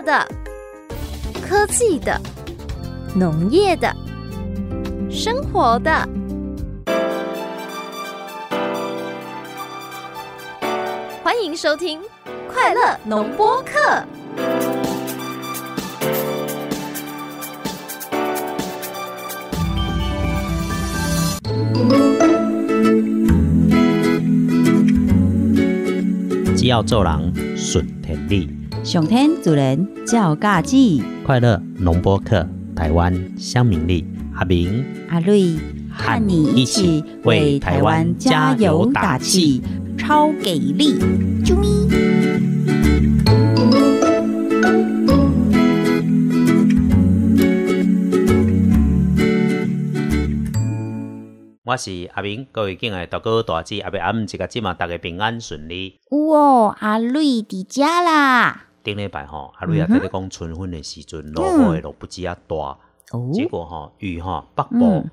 的、科技的、农业的、生活的。欢迎收听《快乐农播课》。只要做人顺天理，上天主人照家子，快乐农播客，台湾香明丽，阿明阿瑞和你一起为台湾加油打气，超给力！啾咪！我是阿明，各位敬爱大哥大姐，阿伯阿姆一个今嘛大家平安顺利。有哦，阿瑞伫家啦！顶礼拜吼，阿瑞也在咧讲春分的时阵，落雨的落不止啊大，哦，结果吼雨吼北部嗯，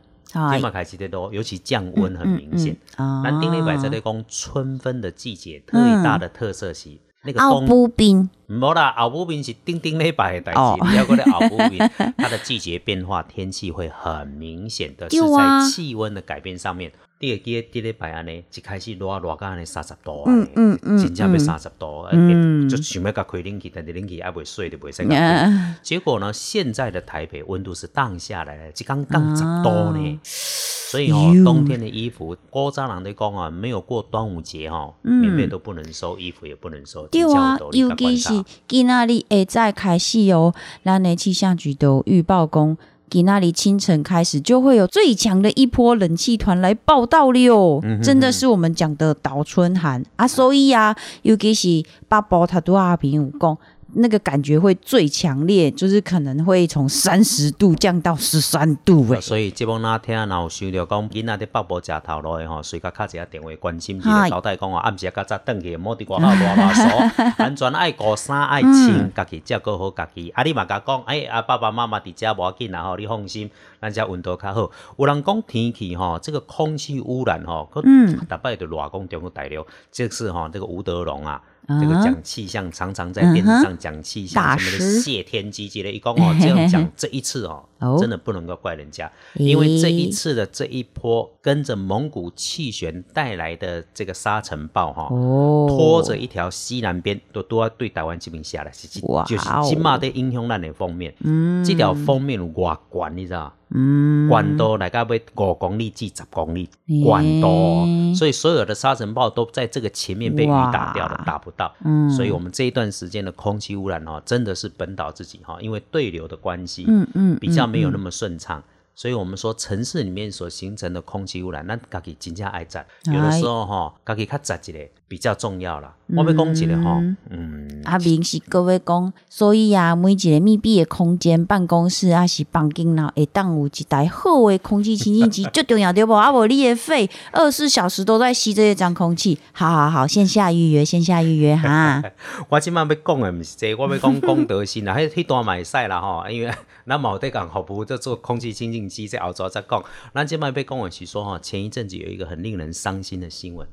今嘛开始在落，尤其降温很明显。啊咱顶礼拜在咧讲春分的季节，特别大的特色是那个奥冬布冰。无啦，后补冰是顶顶礼拜的代哦。志，你要过来后补冰，它的季节变化，天气会很明显的是在气温的改变上面。第二记第礼拜安尼，一开始热热到安尼三十度啊，嗯嗯嗯真正要三十度，嗯。就想要甲开冷气，但是冷气还袂水就袂使开。啊结果呢，现在的台北温度是降下来了，这刚降十度呢。所以哦，冬天的衣服，古早人在讲啊，没有过端午节哈、哦，嗯。棉被都不能收，衣服也不能收，对啊尤其是今仔日下再开始哦，咱的气象局都有预报讲，今仔日清晨开始就会有最强的一波冷气团来报道了哟，嗯真的是我们讲的倒春寒啊，所以啊，尤其是北部他都阿平有讲。那个感觉会最强烈，就是可能会从三十度降到十三度诶、所以这帮那天若有想到讲，囡仔伫北部食头路的吼，随甲敲一下电话关心一下，嗨交代讲哦，暗时啊较早转去，莫伫外口乱乱嗦，安全爱顾衫爱穿，家己照顾好家己。啊，你嘛甲讲，哎啊爸爸妈妈伫遮无要紧啦吼，你放心，咱遮温度较好。有人讲天气吼，这个空气污染吼，嗯，逐摆就乱讲中国大陆，这是吼这个吴德荣啊。这个讲气象常常在电视上讲气象，什么的师谢天机之类，一讲哦这样讲，这一次哦哦，真的不能够怪人家，因为这一次的这一波跟着蒙古气旋带来的这个沙尘暴哈、哦。拖着一条西南边都都要对台湾这边下来，就是起码在影响咱的封面，嗯。这条封面有外悬，你知道？嗯，管道大概要五公里至十公里，管道。哦，所以所有的沙尘暴都在这个前面被雨打掉了，打不到。嗯。所以我们这一段时间的空气污染哦，真的是本岛自己哈，因为对流的关系，嗯嗯比较没有那么顺畅。所以我们说城市里面所形成的空气污染，咱家己真正爱摘，有的时候哈，家己较摘一个比较重要啦。我要讲一个哈，嗯，阿明是各位讲，所以啊，每一个密闭的空间、办公室啊，是房间内会当有一台好的空气清新机，最重要对不？啊，无你的肺二十四小时都在吸这些脏空气。好好好，线下预约，线下预约哈。我即摆要讲的毋是这个我要讲公德心啦，迄迄段嘛会使啦吼，因为咱嘛有在讲服务在做空气清净机，在澳洲在讲。那这卖被公文起说哈，前一阵子有一个很令人伤心的新闻。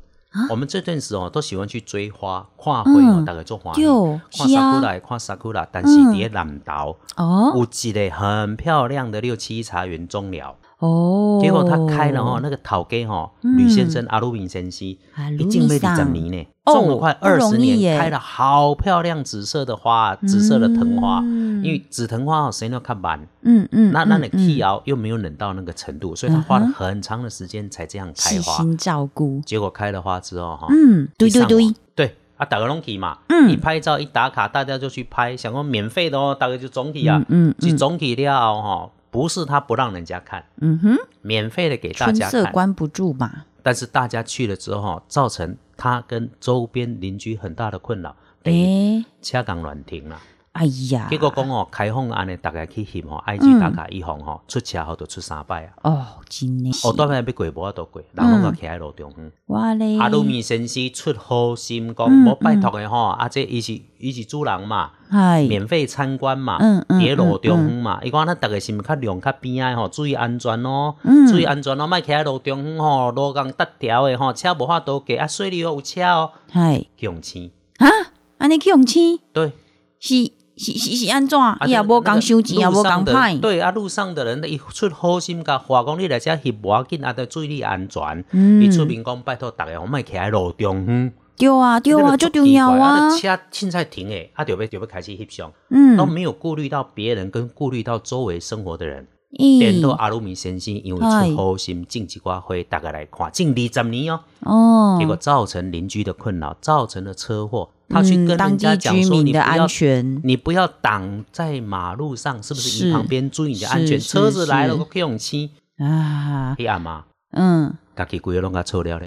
我们这阵时哦，都喜欢去追花、看花哦，嗯大概做欢喜，对看是啊。sakura 看 sakura，但是伫咧南岛哦。有一个很漂亮的六七茶园中寮，哦，结果他开了哈，那个讨给哈，吕先生阿鲁宾先生，啊一进被二十卢年呢，哦种了快二十年，开了好漂亮紫色的花，紫色的藤花。嗯因为紫藤花哦，谁都看慢，嗯嗯，那那你剃熬又没有冷到那个程度，所以他花了很长的时间才这样开花。细心照顾，结果开了花之后哈，嗯，对对对网，对啊，打个龙体嘛，嗯。一拍照一打卡，大家就去拍，想说免费的哦，大概就总体啊，嗯就总体了哈，不是他不让人家看，嗯哼，免费的给大家看，色关不住嘛。但是大家去了之后哈，造成他跟周边邻居很大的困扰，诶，家港软停啦。哎呀，结果讲哦，开放安尼大家去翕吼，IG 打卡以后吼，出车祸就出三摆啊。哦，真诶是，哦，当然要过无法度过，人拢个徛喺路中央。哇咧，阿鲁米先生出好心讲，嗯无拜托诶吼，啊，这伊是伊是主人嘛，嗨，免费参观嘛，伫路中央嘛，伊讲咱逐个是毋是较量较边仔吼，注意安全哦，嗯。注意安全咯，莫徛喺路中央吼，路共搭条诶吼，车无法度过，啊，水里有车哦，系，去用钱，啊，安尼去用钱？对，是是是是安怎？伊也无讲收钱，也无讲歹。对啊，路上的人伊出好心甲话讲，你来遮翕无要紧，啊，得注意你安全。嗯伊出面讲，拜托逐个，我莫徛喺路中央。对啊，对啊，就重要啊。车凊彩停诶，啊，就要就要开始翕相，嗯都，没有顾虑到别人，跟顾虑到周围生活的人。咦电到阿鲁米先生因为出好心，种一寡花，大家来看，种二十年哦。哦，结果造成邻居的困扰，造成了车祸。他去嗯跟人家讲说：“居民的你不要安，全，你不要挡在马路上，是不是？你旁边注意你的安全。车子来了，是我可以用漆啊，黑暗嘛，嗯家己规个拢甲臭了了。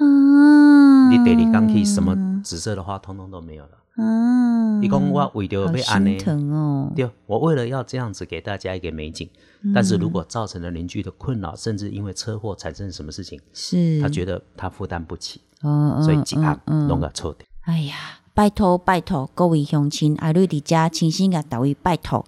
嗯，你第二天去，什么紫色的花通通都没有了。嗯，你讲我为着好要安呢心？疼哦，对，我为了要这样子给大家一个美景，嗯但是如果造成了邻居的困扰，甚至因为车祸产生什么事情，是他觉得他负担不起，哦，所以嗯一暗嗯弄个错的。哎呀，拜托拜托各位乡亲，阿瑞伫遮亲身甲大位拜托，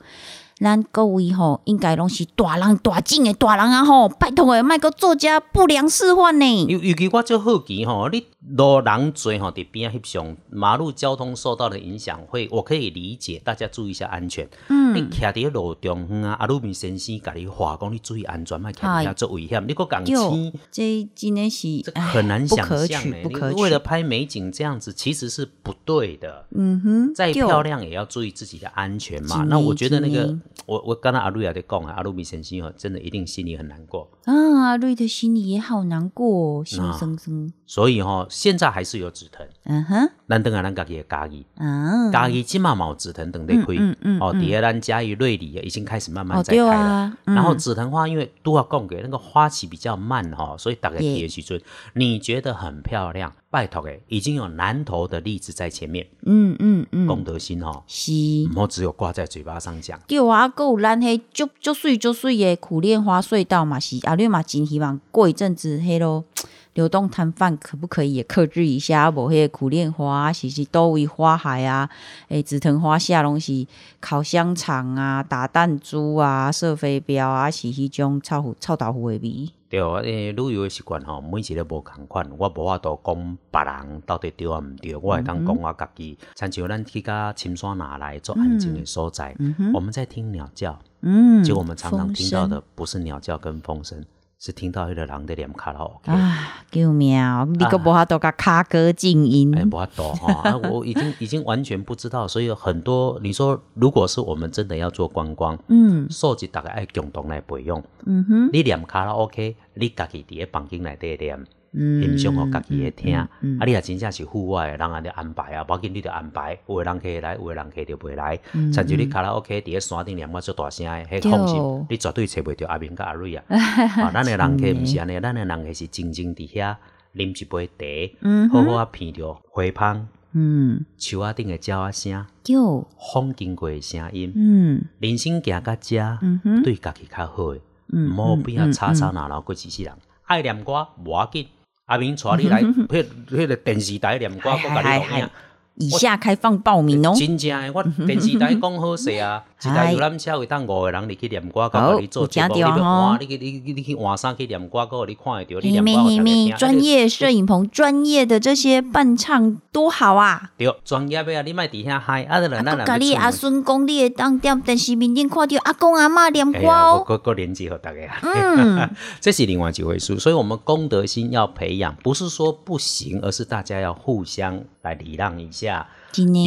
咱各位吼应该拢是大人大种的大人啊吼，拜托诶，莫个做遮不良示范呢。尤尤其我就好奇吼，你路人多吼，伫边啊翕相，马路交通受到的影响会，我可以理解，大家注意一下安全。嗯你徛伫路中央啊，阿鲁明先生甲你话讲，你注意安全，莫徛伫遐做危险，你搁讲就青，这真的是哎很难想象诶。不你可取。为了拍美景这样子，其实是不对的。嗯哼，再漂亮也要注意自己的安全嘛。那我觉得那个我我刚才阿瑞也在讲啊，阿鲁米先生哦，真的一定心里很难过。啊，阿瑞的心里也好难过、哦，心啊生生。所以哈、现在还是有止疼。嗯哼，咱等下咱家己的家己，啊，家己即嘛冇止疼等在开。嗯嗯哦，底下咱嘉义瑞里已经开始慢慢在开了。啊，嗯然后紫藤花，因为都要供给那个花期比较慢哈、所以大概也也许准你觉得很漂亮，拜托诶，已经有南投的例子在前面，嗯嗯嗯，功德心哦、是。唔好只有挂在嘴巴上讲。对啊，还有咱迄足足水足水诶苦练花隧道嘛是，啊，你嘛真希望过一阵子迄咯流动摊贩可不可以也克制一下？无迄个苦练花啊，是是多位花海啊，诶，紫藤花下拢是烤香肠啊、打弹珠啊、射飞镖啊，是迄种臭腐臭豆腐的味。对，诶，旅游的习惯吼，每一个无共款，我无法度讲别人到底对啊毋对，我会当讲我家己。亲像咱去甲深山拿来做安静的所在，我们在听鸟叫，嗯，结果我们常常听到的不是鸟叫跟风声，是听到迄个人在念卡拉 OK。啊，救命哦！你个无法度甲卡歌静音哎，，不要多哈、啊！我已经已经完全不知道，所以有很多你说，如果是我们真的要做观光，嗯收集大概爱共同来培养。嗯哼，你念卡拉 OK，你家己伫咧房间内底念，嗯欣赏互家己的听。嗯嗯啊，你若真正是户外的，人安尼安排啊，无要紧你就安排。有诶人可以来，有诶人可以就袂来。嗯甚至你卡拉 OK 伫咧山顶念我做大声诶，迄对放心，你绝对找袂着阿明甲阿瑞啊。啊，咱诶人客毋是安尼，咱诶人客是静静伫遐啉一杯茶，嗯好好啊闻着花香。嗯，树仔顶的鸟仔声，有，风经过的声音，嗯人生行到遮，嗯哼，对家己较好的，嗯毋好变啊吵吵闹闹过一世人。爱念歌无要紧，阿明带你来，迄迄个电视台念歌，我甲你录影。以下开放报名哦。真正诶，我电视台讲好势啊，一台游览车会当五个人入去念歌，甲你做节目，你要吼换，你去你你你去换衫去念歌，个你看会着，你念歌嘿咩，我专业摄影棚、专业的这些伴唱多好啊！对专业的啊，你莫伫遐嗨，啊，咱咱甲你阿孙讲，你会当踮电视面顶看到阿公阿嬷念歌哦。个个连接和大家，嗯，这是另外一回事。所以，我们公德心要培养，不是说不行，而是大家要互相来礼让一下。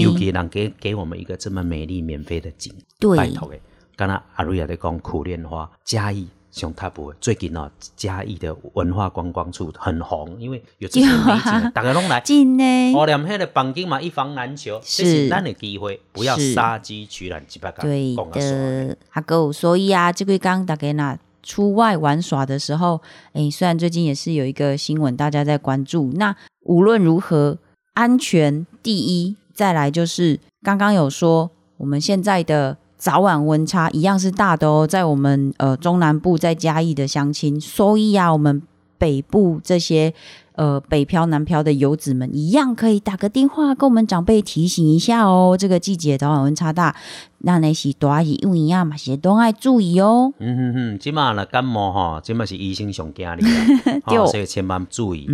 尤其人给给我们一个这么美丽免费的景，拜对，托的。刚刚阿瑞也在讲苦练花，嘉义上塔不最近哦，嘉义的文化观光处很红，因为有这些美景，大家拢来。真的，我，连迄个房间嘛，一房难求，这是是咱的机会，不要是杀鸡取卵，几百个对的，阿狗，所以啊，这个刚大概那出外玩耍的时候，诶，虽然最近也是有一个新闻大家在关注，那无论如何，安全第一，再来就是刚刚有说，我们现在的早晚温差一样是大的哦，在我们呃中南部在嘉义的乡亲，所以啊，我们北部这些呃北漂南漂的游子们，一样可以打个电话跟我们长辈提醒一下哦，这个季节早晚温差大，咱的是大是幼儿啊嘛是拢爱注意哦。嗯哼哼，即马呢感冒吼，即马是医生上惊你啦，所以千万注意。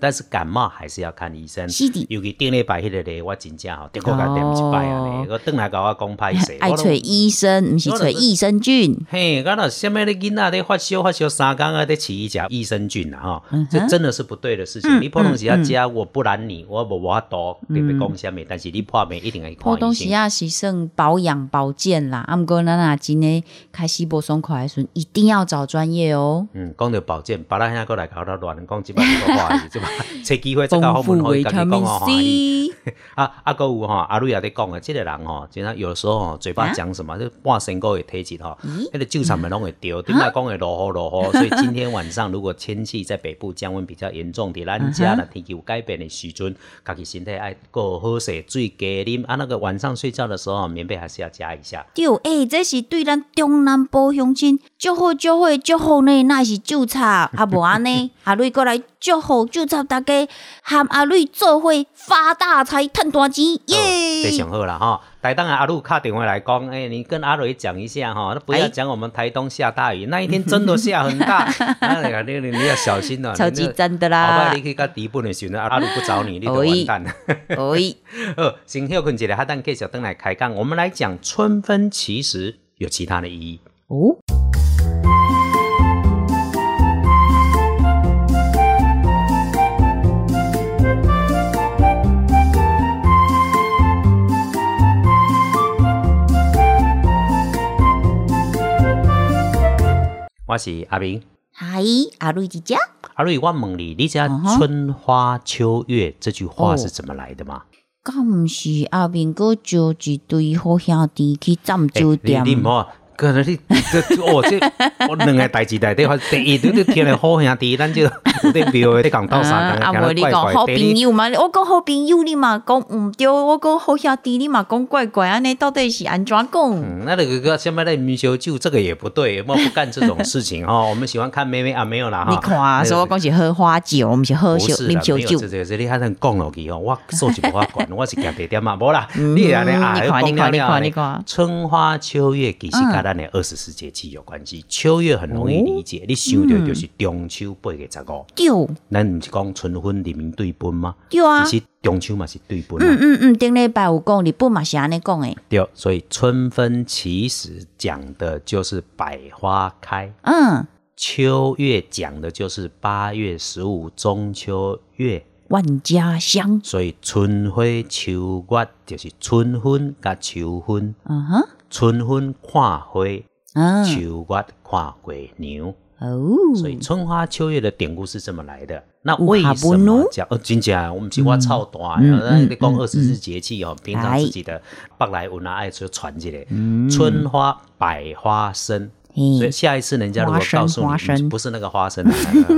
但是感冒还是要看医生。是的尤其顶礼拜迄个咧，我真正吼，的确甲点一摆啊咧，我转来甲我讲歹势，爱找医生，毋是找益生菌。嘿，我若什么咧囡仔咧发烧发烧三工啊，得起一食益生菌啊吼，嗯这真的是不对的事情。你破东西要加，我不然你我无法度特别讲虾米，但是你破病一定要破东看医生。西啊是算保养保健啦，啊毋过咱若真诶开始无爽快的时阵，一定要找专业哦。嗯，讲到保健，别人现在过来搞到乱讲，即摆 这个话题，即摆找机会再搞好丰门可以家己富维他命讲哦，啊 啊，个有吼，阿瑞也在讲啊，即个人吼，真正有时候吼，嘴巴讲什么，就半身高会体质吼，迄个酒场咪拢会丢，顶下讲会落雨落雨，所以今天晚上如果天气在北部降温比较严重，伫咱家呢天气有改变的时阵，家己身体爱顾好势，水加啉，啊那个晚上睡觉的时候棉被还是要加一下。对，诶、这是对咱中南部乡亲祝福祝福祝福呢，那是就差啊 无安尼，阿瑞过来祝福祝插大家，喊阿瑞做伙发大财，赚大钱，耶、非常好啦哈！台东的阿鲁卡电话来讲，哎、你跟阿蕊讲一下哈，那不要哎讲我们台东下大雨，那一天真的下很大，那你你你要小心了、超级真的好啦吧，你，可以跟迪本的时候，阿鲁不找你，你就完蛋了。哦，呃，先休困一下，哈等继续登来开讲。我们来讲春分，其实有其他的意义。哦，我是阿明，嗨，阿瑞姐姐，阿瑞，我问你，你知道春花秋月这句话哦是怎么来的吗？敢毋是阿明哥招一堆好兄弟去占欸酒店？你你唔好，可能你这哦这我两个代志内底，第一你你听了好兄弟，咱就 有点庙的，你讲斗相共，啊，听无你讲。好朋友嘛，我讲好朋友你嘛讲毋对，我讲好兄弟你嘛讲怪怪，安尼到底是安怎讲？嗯，那那个下面的米修酒，这个也不对，我不干这种事情 哦。我们喜欢看妹妹啊，没有啦哈。你看啊，那个说我讲是喝花酒，我们是喝酒不是啦，啉烧酒这。这这你还能讲落去哦？我素质无法管，我是夹地点嘛，无啦。嗯你安尼啊，你看你看你看你看春花秋月其实跟咱的二十四节气有关系。秋月很容易理解，你想到就是中秋八月十五，对咱毋是讲春分日明对分吗？对啊，其实中秋嘛是对分嗯啊。嗯嗯，顶礼拜有讲，日本嘛是安尼讲诶。对，所以春分其实讲的就是百花开。嗯，秋月讲的就是八月十五中秋月，万家香。所以春花秋月就是春分甲秋分，嗯哼，春分看花，嗯，秋月看月娘，哦，所以春花秋月的典故是这么来的。那有为什么叫？呃，真正我们是我操大你讲嗯二十四节气哦，平常哎自己的北来文啊爱就传起来嗯春花百花生。所以，下一次人家如果告诉你，不是那个花生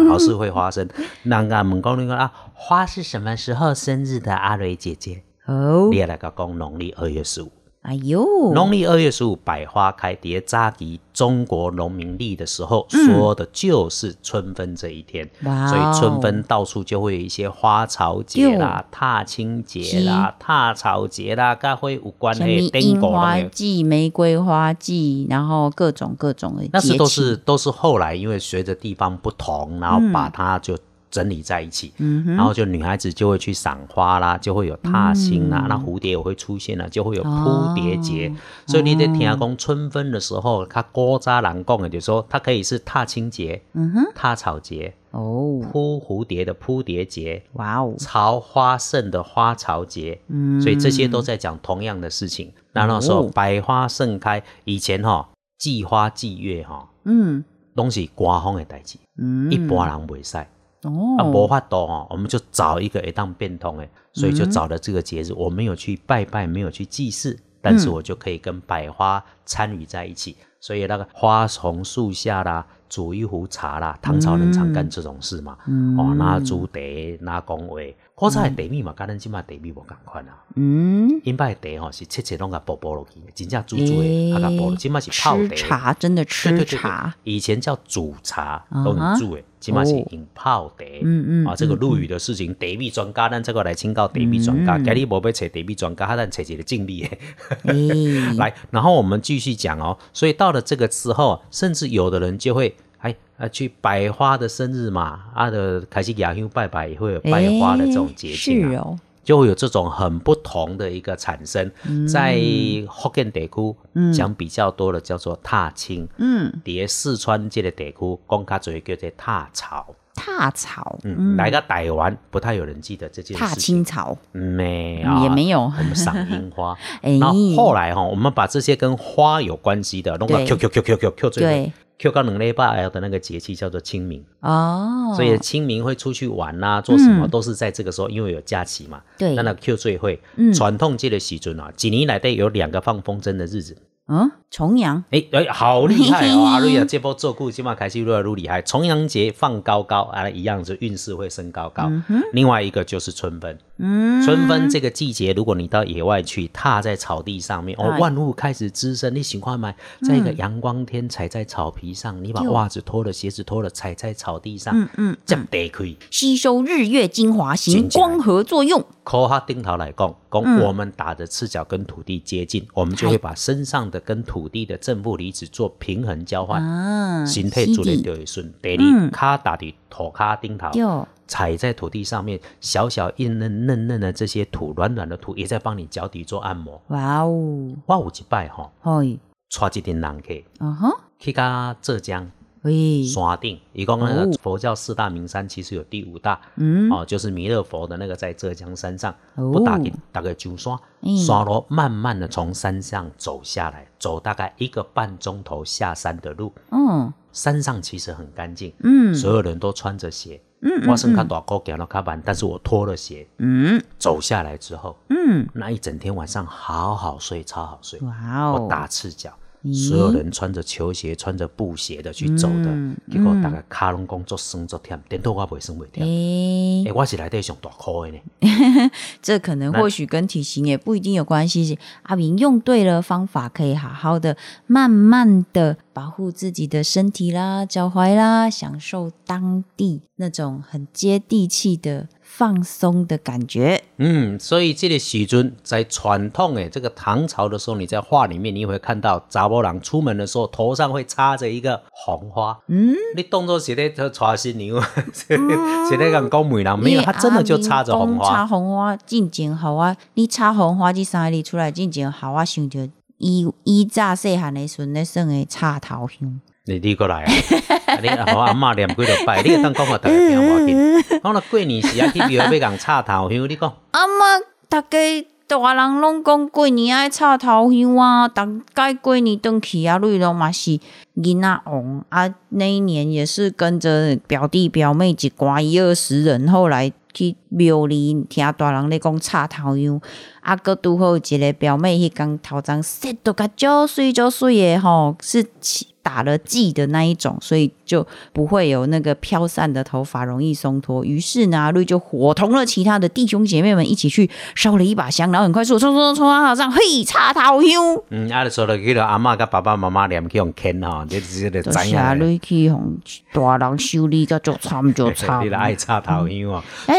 好事会花生。那个问讲那个啊，花是什么时候生日的？阿蕊姐姐，哦你，也来个讲农历二月十五。哎呦，农历二月十五，百花开，叠扎吉中国农民历的时候，嗯。说的就是春分这一天。哇哦。所以春分到处就会有一些花草节啦、踏青节啦、踏草节啦，跟会有关的樱果。花季、玫瑰花季，然后各种各种的，那是都是都是后来因为随着地方不同，然后嗯。把它就整理在一起，然后就女孩子就会去赏花啦，就会有踏青啦，那蝴蝶也会出现了，就会有扑蝶节。嗯哦所以你得听讲春分的时候，他古早人讲的，就是说它可以是踏青节、嗯哼，踏草节、哦，扑蝴蝶的扑蝶节。哇哦，朝花盛的花朝节，嗯。所以这些都在讲同样的事情。那那时候哦。百花盛开，以前哈、祭花祭月哈、嗯。拢是官方的代志，嗯，一般人袂使。哦，啊，无法度哦，我们就找一个会当变通诶，所以就找了这个节日。我没有去拜拜，没有去祭祀，但是我就可以跟百花参与在一起。所以那个花丛树下啦，煮一壶茶啦，唐朝人常干这种事嘛。哦，拿朱德，拿讲话，古早的茶米嘛，跟咱即摆茶米无共款啊。嗯，因摆的茶吼是切切拢甲剥剥落去，真正煮煮的，啊甲剥落，即摆是泡吃茶。茶真的吃茶，以前叫煮茶，嗯都哼用煮的，即摆是哦用泡茶。嗯嗯啊，这个陆羽的事情，茶米专家，咱这个来请教茶米专嗯家。今日无要找茶米专家，咱找一个敬礼的。哎，来，然后我们继续讲哦。所以到了这个之后，甚至有的人就会哎啊去百花的生日嘛，啊的开始雅香拜拜也会有拜花的这种节庆哦，就会有这种很不同的一个产生。在福建地区讲比较多的叫做踏青，嗯，伫四川这个地区讲较多叫做踏草。踏草，嗯，来个台湾不太有人记得这件踏事情。青草，没有，嗯也没有。我们赏樱花。哎然后后来哈，我们把这些跟花有关系的弄到对。Q Q Q Q Q Q 最 Q 到两礼拜的那个节气叫做清明，哦，所以清明会出去玩呐、做什么都是在这个时候，因为有假期嘛。对。那那 Q 最会。嗯。传统界的时尊啊，几年来的有两个放风筝的日子。嗯，重阳，哎哎，好厉害哦！阿瑞亚这波做故起码开始越来越厉害。重阳节放高高啊，一样是运势会升高高。另外一个就是春分，嗯，春分这个季节，如果你到野外去，踏在草地上面，哦哎，万物开始滋生。你喜欢吗？在一个阳光天，踩在草皮上，你把袜子脱了，鞋子脱了，踩在草地上，嗯嗯，这地可以。吸收日月精华，行光合作用，扣哈顶头来讲，讲嗯。我们打着赤脚跟土地接近，我们就会把身上的跟土地的正负离子做平衡交换，啊，形态做的就会顺。第嗯。二，卡打的土卡顶头，踩在土地上面，小小硬嫩嫩嫩的这些土，软软的土，也在帮你脚底做按摩。哇哦，我有一摆吼，带一群人去，嗯哼，去到浙江喂，山顶，一共那哦。个佛教四大名山，其实有第五大，嗯，哦，就是弥勒佛的那个在浙江山上，哦。不打给打个九山嗯，山路慢慢的从山上走下来，走大概一个半钟头下山的路，嗯山上其实很干净，嗯。所有人都穿着鞋，嗯我是看大高行了卡板，但是我脱了鞋。嗯。走下来之后，嗯，那一整天晚上好好睡，超好睡，哇哦，我打赤脚。咦所有人穿着球鞋、穿着布鞋的去走的，嗯结果大概卡拢工作酸作忝，颠倒我袂酸袂忝。诶诶、，我是内底上大颗的呢。这可能或许跟体型也不一定有关系。阿明用对了方法，可以好好的、慢慢的保护自己的身体啦、脚踝啦，享受当地那种很接地气的放松的感觉。嗯，所以这个时阵在传统诶这个唐朝的时候，你在画里面你会看到查某人出门的时候头上会插着一个红花。嗯，你当作是在带新娘，是在 讲讲媒人，没有，他真的就插着红你阿明讲插。红花进前好啊！你插红花这三个字出来进前好啊，想着伊伊早细汉的时阵咧算的插头香。你你过来啊！啊你和我阿嬷念几落拜，你会当讲互大家听无要紧。讲了过年时啊，去庙要共插头香，你讲阿妈，逐家大人拢讲过年爱插头香啊，逐概过年登去啊，瑞拢嘛是囡仔王啊。那一年也是跟着表弟表妹一寡一二十人，后来去庙里听大人咧讲插头香，啊，搁拄好有一个表妹迄工头鬃洗都甲足水足水诶吼，是打了剂的那一种，所以就不会有那个飘散的头发容易松脱。于是呢，阿瑞就伙同了其他的弟兄姐妹们一起去烧了一把香，然后很快速冲冲冲冲到上，嘿，插头香。嗯，啊，就说了，去了阿嬷甲爸爸妈妈念去用牵吼，你这个知就是阿。瑞去互大人修理甲就惨就惨 你。的爱插头香哦。哎，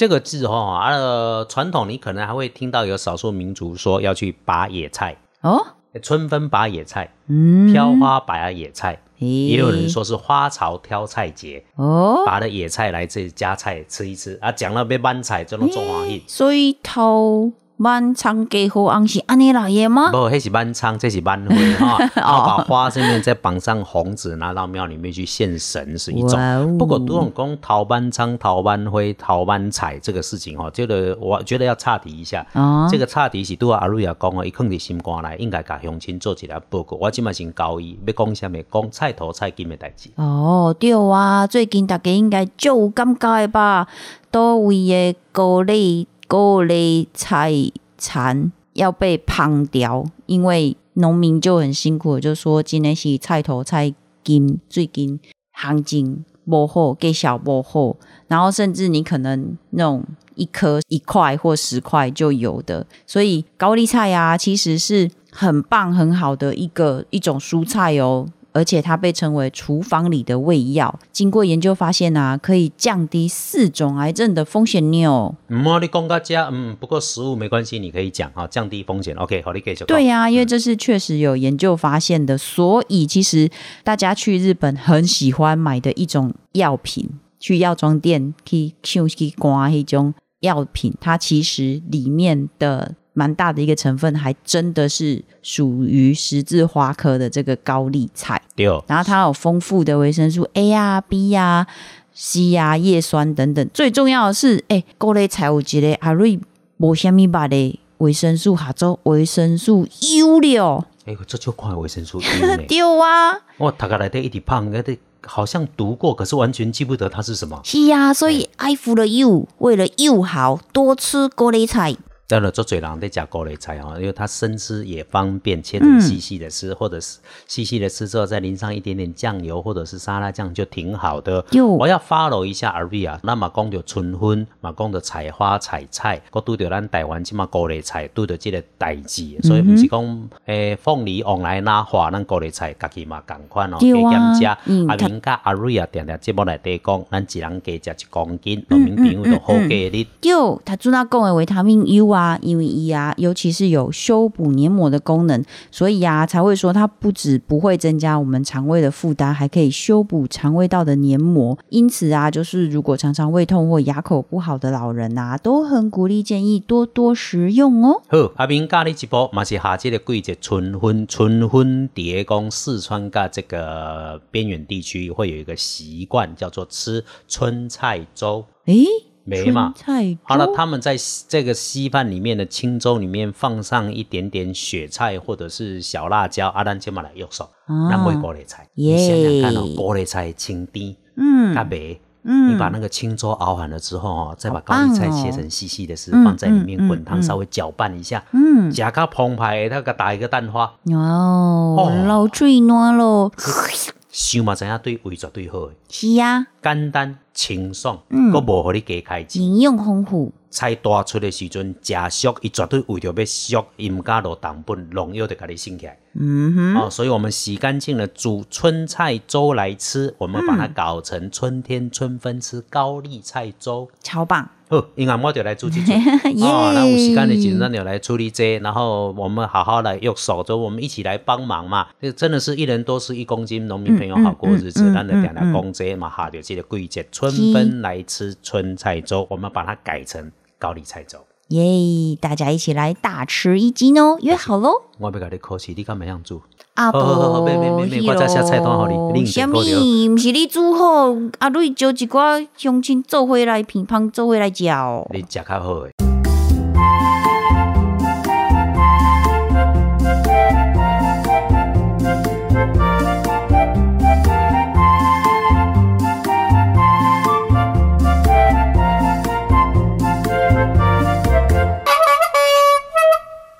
这个字哈、哦，呃，传统你可能还会听到有少数民族说要去拔野菜，哦，春分拔野菜，嗯，挑花拔野菜，也有人说是花草挑菜节，哦，拔了野菜来这里夹菜吃一吃。啊，讲了被搬菜这种中华意。所以头满仓给好红是安尼来的吗不？，迄是满仓，这是满花哈，然后 把花上面再绑上红纸，拿到庙里面去献神是一种哦。不过都用讲桃班仓、桃班灰、桃班彩这个事情哈，这个我觉得要岔题一下。哦这个岔题是拄啊阿瑞也讲哦，伊放伫心肝内，应该甲乡亲做一下报告。我即马先教伊要讲啥物，讲菜头菜金的代志。哦，对啊，最近大家应该就有感觉的吧？多位的高类高类菜产要被胖掉，因为农民就很辛苦，就说今天是菜头菜金最近行情不好，给小不好，然后甚至你可能那种一颗一块或十块就有的，所以高丽菜呀、其实是很棒很好的一个一种蔬菜哦。而且它被称为厨房里的胃药，经过研究发现啊，可以降低四种癌症的风险哦。嗯，我你讲到这，嗯，不过食物没关系，你可以讲哈，降低风险。OK，好，你可以讲。对呀、因为这是确实有研究发现的，所以其实大家去日本很喜欢买的一种药品，去药妆店去去去刮一种药品，它其实里面的蛮大的一个成分，还真的是属于十字花科的这个高丽菜。对，然后它有丰富的维生素 A 呀、B 呀、C 呀、叶酸等等。最重要的是，哎，高丽菜有一个阿瑞无虾米吧的维生素，下做维生素 U 了。哎、这就看维生素 U 呢。对啊，我大概来的一点胖，那得好像读过，可是完全记不得它是什么。是呀、所以爱服了 U，为了 U 好，多吃高丽菜。当然，做嘴人在加高丽菜哦，因为它生吃也方便，切成细细的吃，或者是细细的吃之后再淋上一点点酱油或者是沙拉酱就挺好的。哟我要 follow 一下 R V 啊，那么讲着春分，嘛讲着采花采菜，我拄着咱台湾即嘛高丽菜拄着即个代志，所以毋是讲诶凤梨往来哪花，咱高丽菜家己嘛共款哦，加减食。嗯阿明甲阿瑞啊，定定节目内底讲，咱一人加食一公斤，农民朋友就好价哩。就他朱纳讲的维他命 U 啊，因为一啊，尤其是有修补黏膜的功能，所以啊才会说它不止不会增加我们肠胃的负担，还可以修补肠胃道的黏膜。因此啊，就是如果常常胃痛或牙口不好的老人啊，都很鼓励建议多多食用哦。好，阿明教你一步，嘛是下这个季节春分，春分伫个讲四川噶这个边远地区会有一个习惯，叫做吃春菜粥。诶，没嘛。菜好了，他们在这个稀饭里面的清粥里面放上一点点雪菜或者是小辣椒，啊，咱今嘛来用手，啊咱买高丽菜，耶。你想想看哦，高丽菜的清甜，嗯加白。嗯。你把那个清粥熬完了之后哦，再把高丽菜哦切成细细的丝，嗯放在里面嗯滚汤，嗯稍微搅拌一下，嗯，加个澎湃的，那个打一个蛋花，哦哦，老嘴暖咯，想嘛知影对胃绝对好，是呀、简单清爽，嗯佫无互你加开钱。营养丰富，菜大出的时阵，食俗，伊绝对为着要俗，伊毋敢落糖分，农药就甲你升起来。嗯哼，哦，所以我们洗干净了，煮春菜粥来吃，我们把它搞成春天春分吃高丽菜粥。超棒，好，因为我就来煮这煮。耶！哦，那有时间的时阵，咱就来处理这，然后我们好好来用手，就我们一起来帮忙嘛。这真的是一人多吃一公斤，农民朋友好过日子。咱就点来讲这嘛，下着这个季节春分来吃春菜粥，我们把它改成高丽菜粥。耶！大家一起来大吃一惊哦，约好喽！我要甲你考试，你敢会晓煮？阿好好好伯，别别别别我再写菜单给你你什么？不是你煮好，阿瑞招一寡乡亲做回来乒乓做回来食哦。你食较好诶。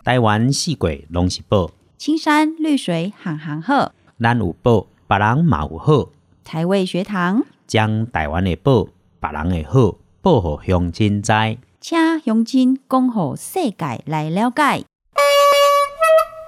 台湾四季拢是宝，青山绿水行行好，咱有宝，别人嘛有好。台味学堂，将台湾的宝，别人的好，报互乡亲知。请乡亲讲互世界来了解。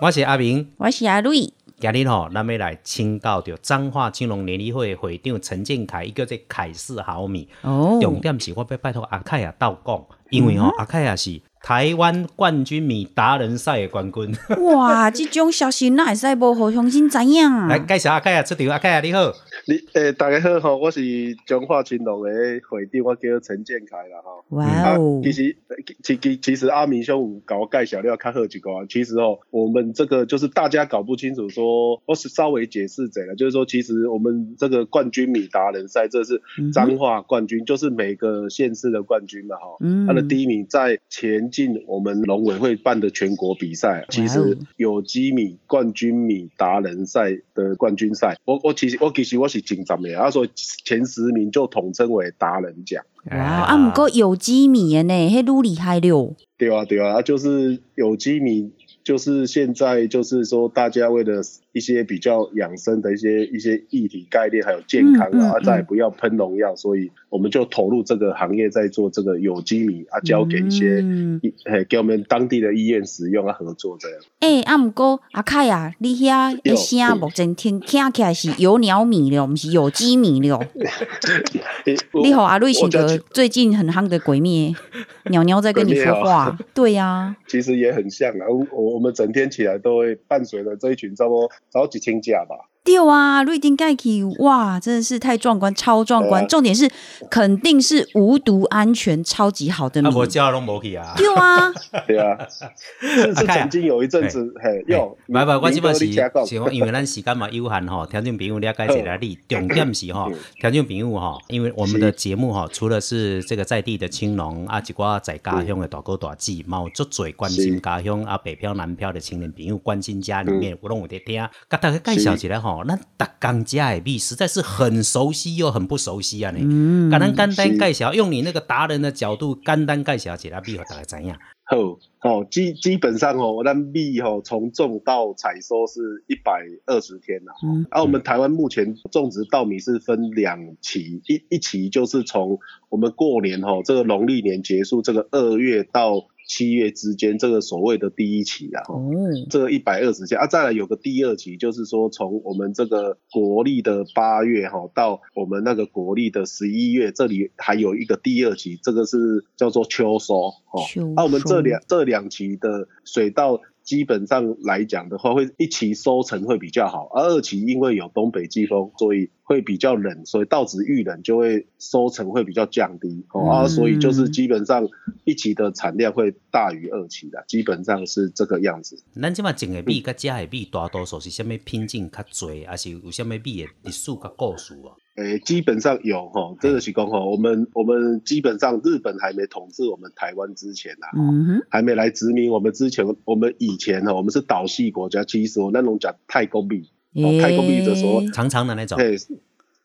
我是阿明，我是阿瑞，今日吼，咱要来请教着彰化青龙联谊会的会长陈建凯，伊叫做凯氏毫米。哦重点是我要拜托阿凯啊，道讲，因为吼、阿凯也是台湾冠军米达人赛的冠军。哇，这种消息哪会使无互乡亲知影？来介绍阿凯啊出场，阿凯啊你好。你诶、大家好吼，我是中华青龙的会长，我叫陈建凯啦吼。哇啊哦，，其实其其其实阿明兄有搞我介绍了较好几个啊。其实哦，我们这个就是大家搞不清楚说，我是稍微解释者了，就是说，其实我们这个冠军米达人赛，这是彰化冠军，就是每个县市的冠军嘛哈。嗯他的第一名在前进我们农委会办的全国比赛，其实有机米冠军米达人赛的冠军赛，我我其实我其实我是紧张的，他说前十名就统称为达人奖。哇，啊，毋过有机米的呢，迄愈厉害了。对啊，对啊，就是有机米，就是现在就是说大家为了一些比较养生的一些一些议题概念，还有健康啊，嗯再也不要喷农药，所以我们就投入这个行业，在做这个有机米啊，交给一些嗯医给我们当地的医院使用啊，合作这样。诶、啊，毋过阿凯啊，你遐的有声目前听听起来是有鸟米了，毋是有机米了。你好，阿瑞请我个最近很夯的鬼灭，鸟鸟在跟你说话。对呀、其实也很像啊，我我我们整天起来都会伴随着这一群差不多找几千架吧。对啊，瑞丁盖奇，哇，真的是太壮观，超壮观。啊。重点是肯定是无毒、安全、超级好的米。啊，。无叫拢无去啊。对啊，对啊，是曾经有一阵子，嘿，有，唔係唔係，我即摆摆是是，因为咱时间嘛有限吼，听众朋友了解一下你，重点是吼嗯，听众朋友吼，因为我们的节目吼，除了是这个在地的青农啊，一寡在家乡的大哥大姐，嘛有足侪关心家乡啊北漂南漂的青年朋友，关心家里面，我拢有在听，甲大家介绍一下吼，咱逐工食的米实在是很熟悉又很不熟悉啊呢。嗯甲咱简单是介绍，用你那个达人的角度，简单介绍一下米，互大家知影。好，哦，基基本上哦，那蜜哦，从种到采收是一百二十天呐、嗯啊，我们台湾目前种植稻米是分两期，一一期就是从我们过年哦，这个农历年结束，这个二月到七月之间，这个所谓的第一期啊。哦，这个一百二十天啊，再来有个第二期，就是说从我们这个国历的八月哈，到我们那个国历的十一月，这里还有一个第二期，这个是叫做秋收哦那。啊，我们这两这两期的水稻基本上来讲的话，会一期收成会比较好，而二期因为有东北季风，所以会比较冷，所以稻子遇冷就会收成会比较降低哦、啊，嗯所以就是基本上一期的产量会大于二期的，基本上是这个样子。咱即马种的米甲食的米，大多数是啥物品种较侪，还是有啥物米的历史甲故事啊？诶，基本上有哈，这个是讲哈，我们我们基本上日本还没统治我们台湾之前啊，嗯哼，还没来殖民我们之前，我们以前哈，我们是岛系国家，其实我那种讲太公币，哦太公币的时候诶长长的那种。对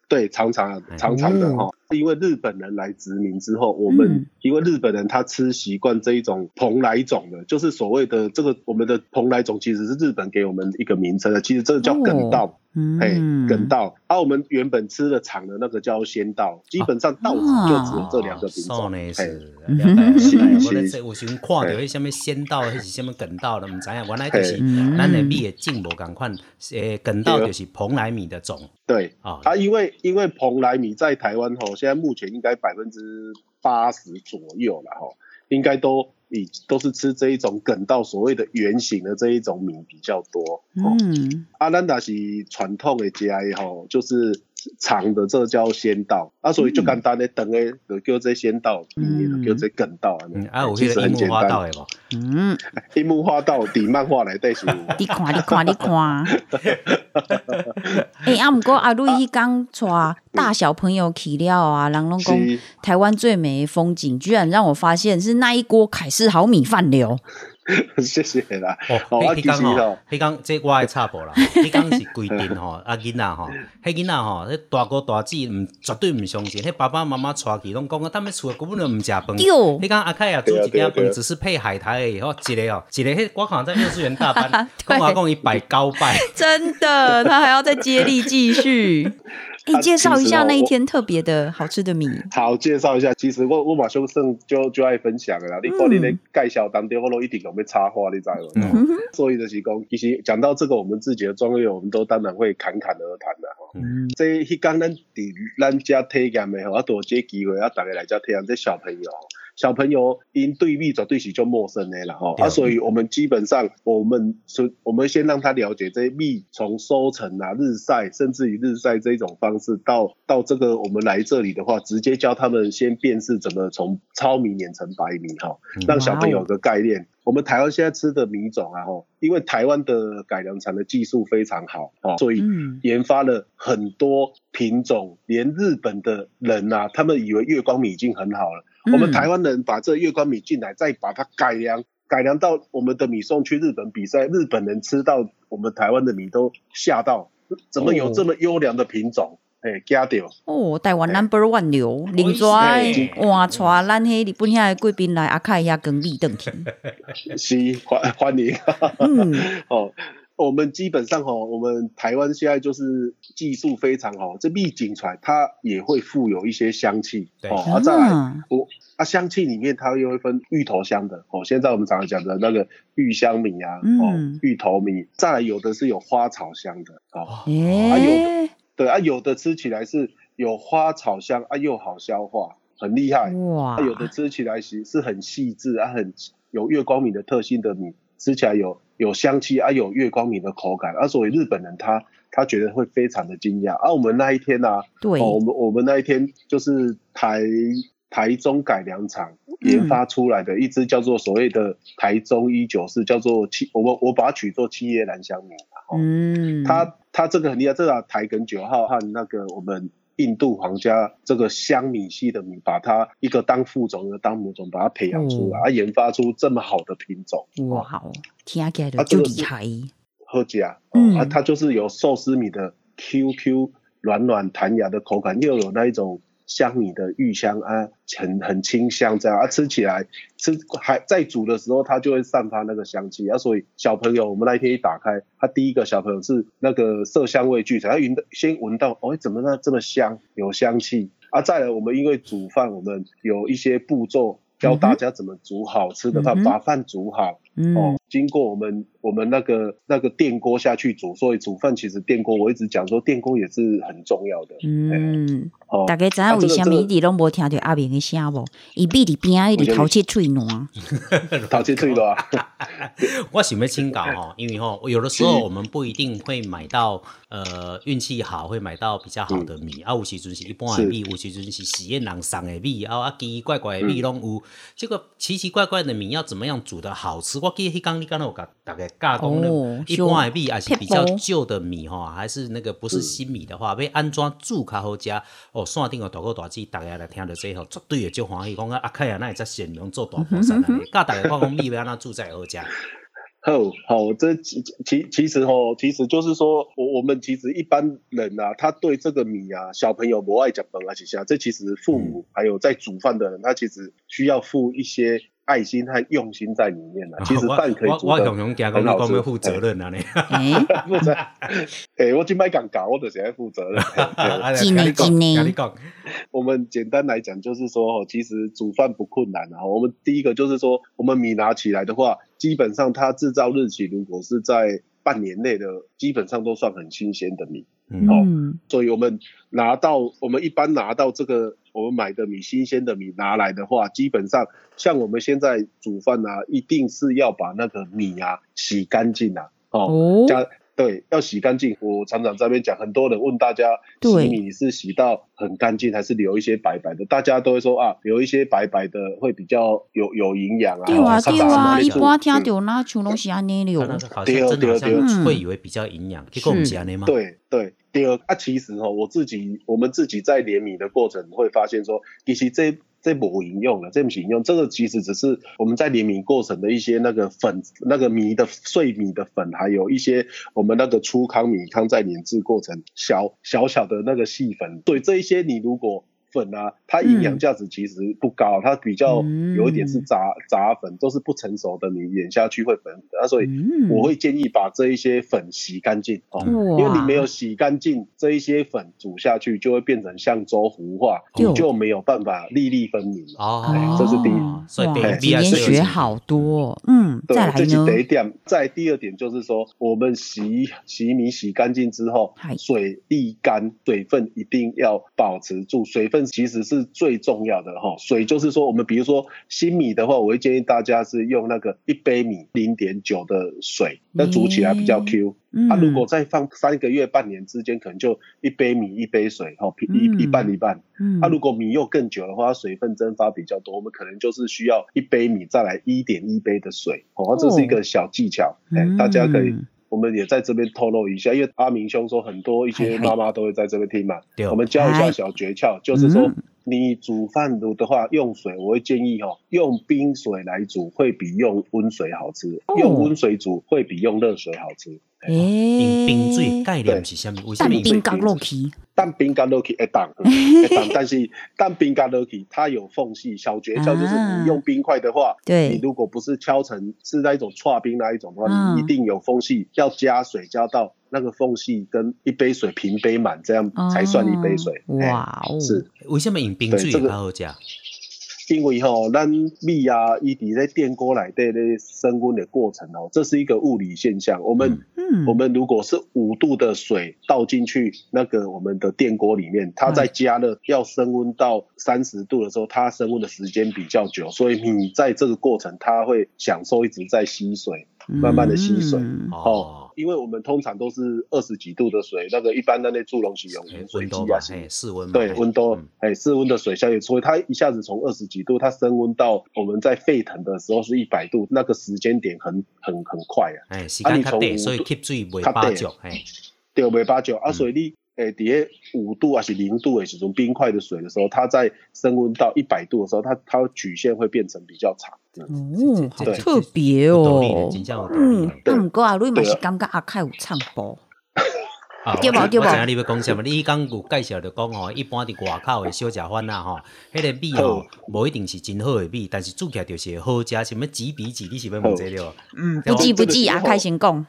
对，长长哎。长长的哈，因为日本人来殖民之后，我们、嗯因为日本人他吃习惯这一种蓬莱种的，就是所谓的这个我们的蓬莱种，其实是日本给我们一个名称的，其实这个叫梗稻。哎、嗯，梗稻，啊，我们原本吃的长的那个叫仙稻，基本上稻子就只有这两个品种。哦呢哎是，我咧这有时看到迄什么仙稻，迄是什么梗稻的，毋知影。原来就是嗯咱的米的种无共款，诶，梗稻就是蓬莱米的种对啊。啊，因为因为蓬莱米在台湾吼，现在目前应该百分之八十左右了哈，应该都以都是吃这一种梗到所谓的圆形的这一种米比较多。哦、嗯，阿兰达是传统的节哀吼，就是长的，这叫仙道啊，所以就简单的等的就叫这仙道，嗯就叫这梗稻嗯，啊有迄个其实很简樱木花道单。的无？嗯，樱木花道伫漫画内底是。你看，你看，你看。诶、啊，毋过阿瑞迄刚带大小朋友去了啊，人拢讲台湾最美的风景，居然让我发现是那一锅凯式好米饭流。谢谢啦。哦，迄迄工吼其实吼，迄工这我爱插播啦。迄工是规定吼，阿囡仔吼，迄囡仔吼，迄大哥大姐毋绝对毋相信，迄爸爸妈妈带去拢讲啊，他们厝根本就毋食饭。对迄工阿凯啊煮一点饭，只是配海苔而已，吼，一个哦，一个迄我可能在幼稚园大班，对讲话讲伊摆高拜。真的，他还要再接力继续。介绍一下那一天特别的好吃的米。好，介绍一下，其实我我马修胜就就爱分享的啦。你过你的介绍当中，我都一定有被插话，你知道吗？嗯 所以就是讲，其实讲到这个，我们自己的专业，我们都当然会侃侃而谈的吼。嗯这迄天咱伫咱家体验的吼，啊，都有这个机会啊，大家来家体验。这小朋友，小朋友因对米绝对是就陌生的了吼，对。啊，所以我们基本上我们是，我们先让他了解这些米从收成啊、日晒，甚至于日晒这一种方式，到到这个我们来这里的话，直接教他们先辨识怎么从糙米碾成白米哈，让小朋友有个概念。我们台湾现在吃的米种啊，吼，因为台湾的改良产的技术非常好，哦，所以嗯研发了很多品种，连日本的人呐、他们以为月光米已经很好了，嗯我们台湾人把这月光米进来，再把它改良，改良到我们的米送去日本比赛，日本人吃到我们台湾的米都吓到，怎么有这么优良的品种？哎，加掉，哦，台湾 number one 流，另是外换带咱迄日本遐的贵宾来阿凯遐跟米登去。是欢欢迎。嗯，哦，我们基本上哦，我们台湾现在就是技术非常好，这蜜锦出来它也会附有一些香气哦。啊，再来嗯我啊香气里面它又会分芋头香的哦，现在我们常常讲的那个芋香米啊，嗯哦芋头米，再来有的是有花草香的哦，诶，对啊，有的吃起来是有花草香啊，又好消化，很厉害。哇啊，有的吃起来是是很细致啊，很有月光米的特性的米，吃起来有有香气啊，有月光米的口感啊，所以日本人他他觉得会非常的惊讶啊。我们那一天呢、啊，对，哦，我们我们那一天就是台台中改良厂研发出来的一支叫做所谓的台中一九四，叫做七，我们我把它取作七叶兰香米嗯，它它这个很厉害，这个台梗九号和那个我们印度皇家这个香米系的米，把它一个当副种，一个当母种，把它培养出来，哦啊，研发出这么好的品种，哇好，听起来就厉害，喝家，嗯哦，啊，它就是有寿司米的 QQ 软软弹牙的口感，又有那一种香米的芋香啊，很很清香这样啊，吃起来吃还在煮的时候，它就会散发那个香气啊，所以小朋友我们那一天一打开，他第一个小朋友是那个色香味俱全，他闻到先闻到，哦，怎么那这么香，有香气啊，再来我们因为煮饭，我们有一些步骤。教大家怎么煮好吃的饭，嗯把饭煮好，嗯哦，经过我们我们那个那个电锅下去煮，所以煮饭其实电锅我一直讲说电锅也是很重要的。嗯，哦，大家知道为什么一直拢无听到阿明的声无？伊闭伫边仔，伊直头切喙软，头切脆的啊，我想要请教哈，因为哈，有的时候我们不一定会买到呃运气好，会买到比较好的米，啊，有时阵是一般的米，有时阵是实验人送的米，啊啊奇奇怪怪的米拢有。这个奇奇怪怪的米要怎么样煮的好吃？我记得迄刚你刚才有甲大概教讲那哦一般的米还是比较旧的米哈，还是那个不是新米的话，要安怎煮较好食？哦，线顶有大哥大姐，大家来听到这吼，绝对会足欢喜，讲啊阿凯啊，那会才善良做大菩萨安尼，教大家讲讲米要安怎煮才好食。好好，这其其其实哦，其实就是说，我我们其实一般人啊，他对这个米啊，小朋友不爱讲本啊，其实，这其实父母还有在煮饭的人，他其实需要付一些爱心和用心在里面的。其实饭可以我我煮的我雄雄惊讲你讲要负责任啊你。负责。哎，我今麦敢搞，我就是要负责任。嘿真的真的跟你讲，我们简单来讲，就是说，哦，其实煮饭不困难啊。我们第一个就是说，我们米拿起来的话，基本上它制造日期如果是在半年内的，基本上都算很新鲜的米。嗯嗯，所以我们拿到，我们一般拿到这个我们买的米，新鲜的米拿来的话，基本上像我们现在煮饭啊，一定是要把那个米啊洗干净啊，哦，哦，加对，要洗干净。我常常在那边讲，很多人问大家，对洗米是洗到很干净，还是留一些白白的？大家都会说啊，留一些白白的会比较有有营养啊。对啊哦对啊，一煮般听嗯到那像拢是安尼了啊，那个好像真的好对对像会以为比较营养，结果不是安尼吗？对对，第二啊，其实哦，我自己我们自己在连米的过程会发现说，其实这这不引用了，这不引用，这个其实只是我们在连米过程的一些那个粉，那个米的碎米的粉，还有一些我们那个粗糠米糠在碾制过程小小小的那个细粉，对这一些你如果粉啊，它营养价值其实不高，它比较嗯有一点是杂杂粉，都是不成熟的你碾下去会粉的，那所以嗯我会建议把这一些粉洗干净哦。因为你没有洗干净，这一些粉煮下去就会变成像粥糊化，你就没有办法粒粒分明了。哦哎，这是第一哦所以哇今第一天学好多，嗯，对再，来这是？第一点。再第二点就是说，我们洗洗米洗干净之后，水沥干，水分一定要保持住。水分其实是最重要的哈。水就是说，我们比如说新米的话，我会建议大家是用那个一杯米零点九的水，那煮起来比较 Q。嗯，啊，如果再放三个月、半年之间，可能就一杯米一杯水，哈，一嗯一半一半。嗯啊，如果米又更久的话，水分蒸发比较多，我们可能就是需要一杯米再来一点一杯的水，哦，这是一个小技巧，哎、大家可以。嗯我们也在这边透露一下，因为阿明兄说很多一些妈妈都会在这边听嘛，对。我们教一下小诀窍，就是说嗯。你煮饭的话用水，我会建议哦，用冰水来煮会比用温水好吃，哦。用温水煮会比用热水好吃。饮冰水诶，概念是啥物？为什么冰角落去，蛋冰干落去会当，会当，但是蛋冰加落去它有缝隙，小诀窍就是啊你用冰块的话，对你如果不是敲成是那一种串冰那一种的话，嗯你一定有缝隙，要加水加到那个缝隙跟一杯水平杯满，这样才算一杯水。哇哦，是为什么饮冰水对这个较好食？因为吼，咱米啊，伊伫咧电锅内底咧升温的过程哦，这是一个物理现象。我们、嗯。我们如果是五度的水倒进去那个我们的电锅里面，它在加热要升温到三十度的时候，它升温的时间比较久，所以你在这个过程它会享受一直在吸水，慢慢的吸水。嗯。哦，因为我们通常都是二十几度的水，那个一般的那助溶洗用盐水机啊，嘿，室温，对，温度嗯，哎，室温的水下去，所以它一下子从二十几度，它升温到我们在沸腾的时候是一百度，那个时间点很很很快啊，哎，时间较短，从五度所以吸水袂较短巴足，嘿，对，尾巴九啊，嗯。所以你诶，底下五度还是零度诶时候，冰块的水的时候，它在升温到一百度的时候，它它曲线会变成比较长。嗯哦，好特别哦，嗯呢。，啊，毋过阿瑞嘛是感觉阿凯有唱播，啊对无对无我知影你要讲什么？你刚有介绍着讲吼，一般伫外口的小食贩啊吼，迄个米吼，无一定是真好的米，但是煮起来就是会好食。什么几比几？你是要问这了？嗯，对不记不记，阿凯先讲，